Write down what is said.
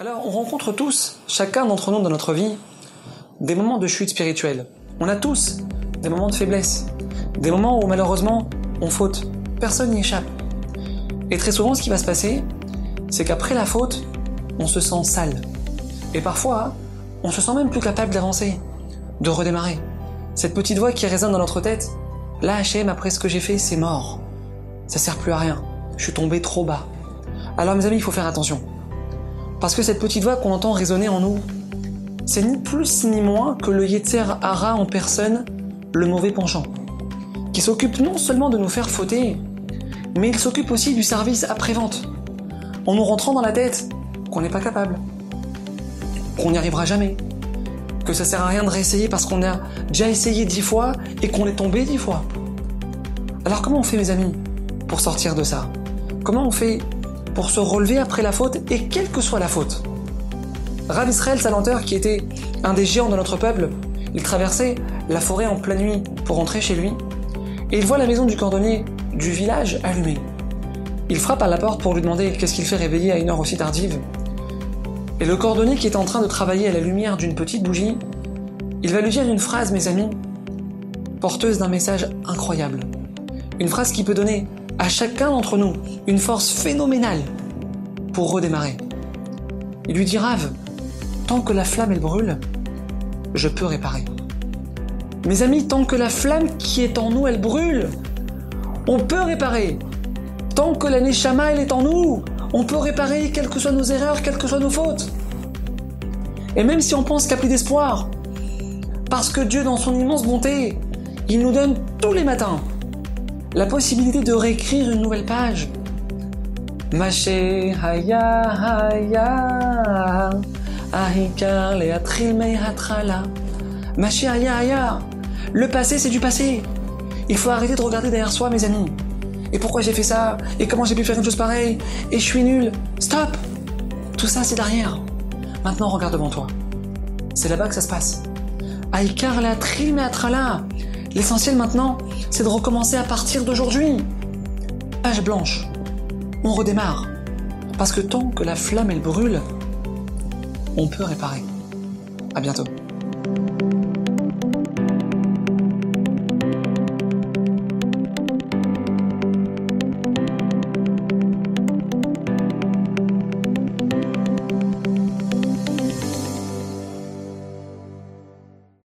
Alors, on rencontre tous, chacun d'entre nous dans notre vie, des moments de chute spirituelle. On a tous des moments de faiblesse, des moments où malheureusement on faute. Personne n'y échappe. Et très souvent, ce qui va se passer, c'est qu'après la faute, on se sent sale. Et parfois, on se sent même plus capable d'avancer, de redémarrer. Cette petite voix qui résonne dans notre tête, là, HM, après ce que j'ai fait, c'est mort. Ça sert plus à rien. Je suis tombé trop bas. Alors, mes amis, il faut faire attention. Parce que cette petite voix qu'on entend résonner en nous, c'est ni plus ni moins que le Yetzer Hara en personne, le mauvais penchant, qui s'occupe non seulement de nous faire fauter, mais il s'occupe aussi du service après-vente, en nous rentrant dans la tête qu'on n'est pas capable, qu'on n'y arrivera jamais, que ça sert à rien de réessayer parce qu'on a déjà essayé dix fois et qu'on est tombé dix fois. Alors comment on fait mes amis pour sortir de ça? Comment on fait pour se relever après la faute et quelle que soit la faute. Rav Israël Salanteur, qui était un des géants de notre peuple, il traversait la forêt en pleine nuit pour rentrer chez lui et il voit la maison du cordonnier du village allumée. Il frappe à la porte pour lui demander qu'est-ce qu'il fait réveiller à une heure aussi tardive. Et le cordonnier qui est en train de travailler à la lumière d'une petite bougie, il va lui dire une phrase, mes amis, porteuse d'un message incroyable. Une phrase qui peut donner à chacun d'entre nous une force phénoménale pour redémarrer. Il lui dit Rave, tant que la flamme elle brûle, je peux réparer. Mes amis, tant que la flamme qui est en nous elle brûle, on peut réparer. Tant que la Neshama elle est en nous, on peut réparer quelles que soient nos erreurs, quelles que soient nos fautes. Et même si on pense qu'il n'y a plus d'espoir, parce que Dieu dans son immense bonté, il nous donne tous les matins la possibilité de réécrire une nouvelle page. Maché haya haya ahikar le hatrala. Maché haya haya. Le passé, c'est du passé. Il faut arrêter de regarder derrière soi, mes amis. Et pourquoi j'ai fait ça? Et comment j'ai pu faire une chose pareille? Et je suis nul. Stop Tout ça, c'est derrière. Maintenant, regarde devant toi. C'est là-bas que ça se passe. Aïkar la atrala. L'essentiel maintenant, c'est de recommencer à partir d'aujourd'hui. Page blanche. On redémarre. Parce que tant que la flamme elle brûle, on peut réparer. À bientôt.